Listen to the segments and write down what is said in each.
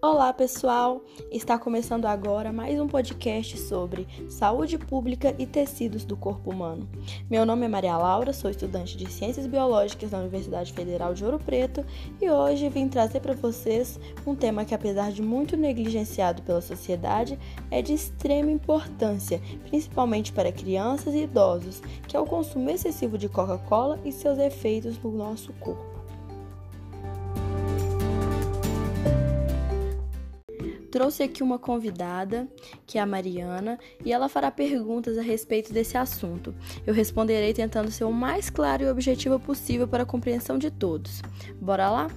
Olá, pessoal! Está começando agora mais um podcast sobre saúde pública e tecidos do corpo humano. Meu nome é Maria Laura, sou estudante de Ciências Biológicas da Universidade Federal de Ouro Preto e hoje vim trazer para vocês um tema que, apesar de muito negligenciado pela sociedade, é de extrema importância, principalmente para crianças e idosos, que é o consumo excessivo de Coca-Cola e seus efeitos no nosso corpo. Trouxe aqui uma convidada, que é a Mariana, e ela fará perguntas a respeito desse assunto. Eu responderei tentando ser o mais claro e objetivo possível para a compreensão de todos. Bora lá?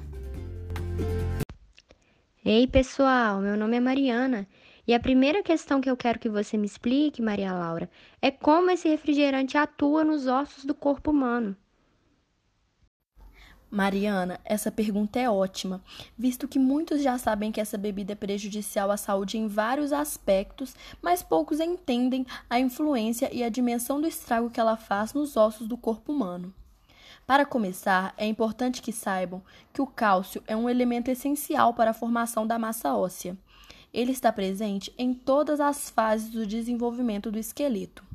Ei, pessoal, meu nome é Mariana. E a primeira questão que eu quero que você me explique, Maria Laura, é como esse refrigerante atua nos ossos do corpo humano. Mariana, essa pergunta é ótima, visto que muitos já sabem que essa bebida é prejudicial à saúde em vários aspectos, mas poucos entendem a influência e a dimensão do estrago que ela faz nos ossos do corpo humano. Para começar, é importante que saibam que o cálcio é um elemento essencial para a formação da massa óssea. Ele está presente em todas as fases do desenvolvimento do esqueleto.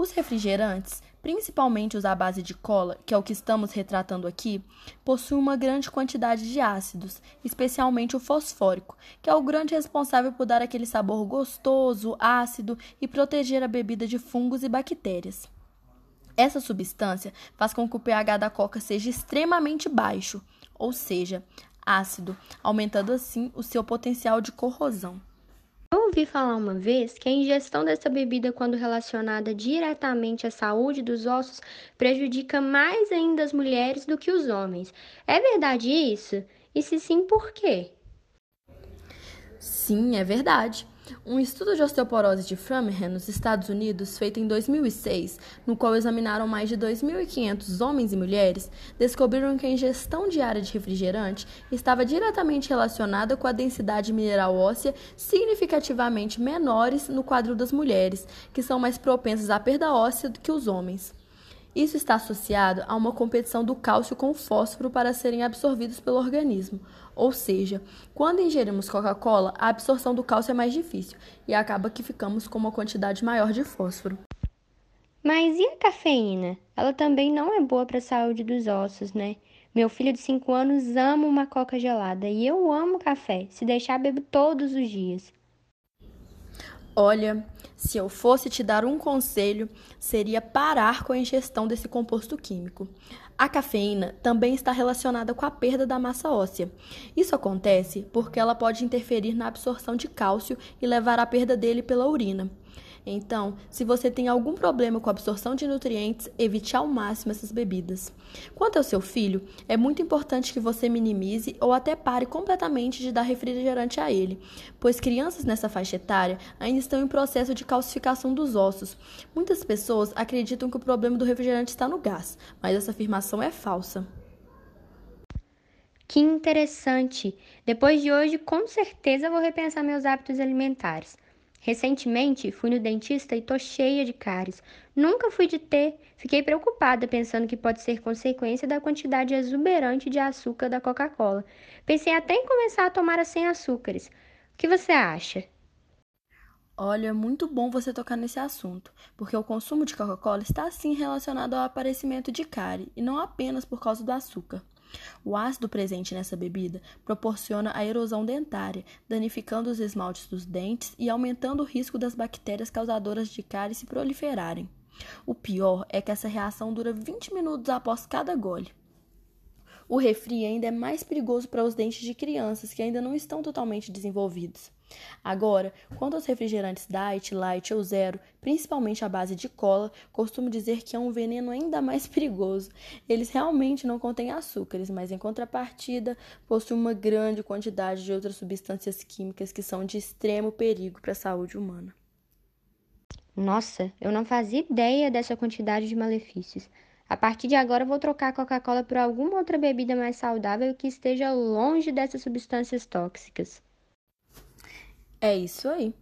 Os refrigerantes principalmente os à base de cola, que é o que estamos retratando aqui, possuem uma grande quantidade de ácidos, especialmente o fosfórico, que é o grande responsável por dar aquele sabor gostoso, ácido e proteger a bebida de fungos e bactérias. Essa substância faz com que o pH da coca seja extremamente baixo, ou seja, ácido, aumentando assim o seu potencial de corrosão. Ouvi falar uma vez que a ingestão dessa bebida, quando relacionada diretamente à saúde dos ossos, prejudica mais ainda as mulheres do que os homens. É verdade isso? E se sim, por quê? Sim, é verdade. Um estudo de osteoporose de Framingham, nos Estados Unidos, feito em 2006, no qual examinaram mais de 2.500 homens e mulheres, descobriram que a ingestão diária de refrigerante estava diretamente relacionada com a densidade mineral óssea significativamente menores no quadro das mulheres, que são mais propensas à perda óssea do que os homens. Isso está associado a uma competição do cálcio com o fósforo para serem absorvidos pelo organismo. Ou seja, quando ingerimos Coca-Cola, a absorção do cálcio é mais difícil e acaba que ficamos com uma quantidade maior de fósforo. Mas e a cafeína? Ela também não é boa para a saúde dos ossos, né? Meu filho de 5 anos ama uma coca gelada e eu amo café. Se deixar, bebo todos os dias. Olha, se eu fosse te dar um conselho, seria parar com a ingestão desse composto químico. A cafeína também está relacionada com a perda da massa óssea. Isso acontece porque ela pode interferir na absorção de cálcio e levar à perda dele pela urina. Então, se você tem algum problema com a absorção de nutrientes, evite ao máximo essas bebidas. Quanto ao seu filho, é muito importante que você minimize ou até pare completamente de dar refrigerante a ele, pois crianças nessa faixa etária ainda estão em processo de calcificação dos ossos. Muitas pessoas acreditam que o problema do refrigerante está no gás, mas essa afirmação é falsa. Que interessante! Depois de hoje, com certeza vou repensar meus hábitos alimentares. Recentemente fui no dentista e tô cheia de cáries. Nunca fui de ter. Fiquei preocupada pensando que pode ser consequência da quantidade exuberante de açúcar da Coca-Cola. Pensei até em começar a tomar a sem açúcares. O que você acha? Olha, muito bom você tocar nesse assunto, porque o consumo de Coca-Cola está sim relacionado ao aparecimento de cárie e não apenas por causa do açúcar. O ácido presente nessa bebida proporciona a erosão dentária, danificando os esmaltes dos dentes e aumentando o risco das bactérias causadoras de cárie se proliferarem. O pior é que essa reação dura 20 minutos após cada gole. O refri ainda é mais perigoso para os dentes de crianças que ainda não estão totalmente desenvolvidos. Agora, quanto aos refrigerantes diet, light ou zero, principalmente à base de cola, costumo dizer que é um veneno ainda mais perigoso. Eles realmente não contêm açúcares, mas em contrapartida possuem uma grande quantidade de outras substâncias químicas que são de extremo perigo para a saúde humana. Nossa, eu não fazia ideia dessa quantidade de malefícios. A partir de agora, vou trocar a Coca-Cola por alguma outra bebida mais saudável que esteja longe dessas substâncias tóxicas. É isso aí.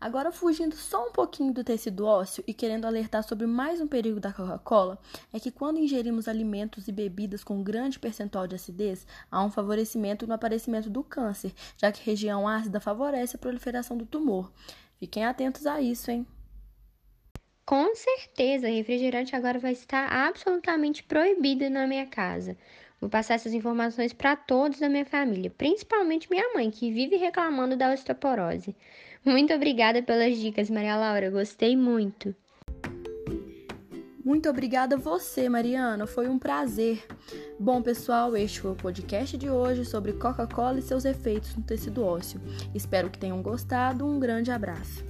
Agora, fugindo só um pouquinho do tecido ósseo e querendo alertar sobre mais um perigo da Coca-Cola, é que quando ingerimos alimentos e bebidas com grande percentual de acidez, há um favorecimento no aparecimento do câncer, já que região ácida favorece a proliferação do tumor. Fiquem atentos a isso, hein? Com certeza, refrigerante agora vai estar absolutamente proibido na minha casa. Vou passar essas informações para todos da minha família, principalmente minha mãe, que vive reclamando da osteoporose. Muito obrigada pelas dicas, Maria Laura, gostei muito. Muito obrigada a você, Mariana, foi um prazer. Bom, pessoal, este foi o podcast de hoje sobre Coca-Cola e seus efeitos no tecido ósseo. Espero que tenham gostado. Um grande abraço.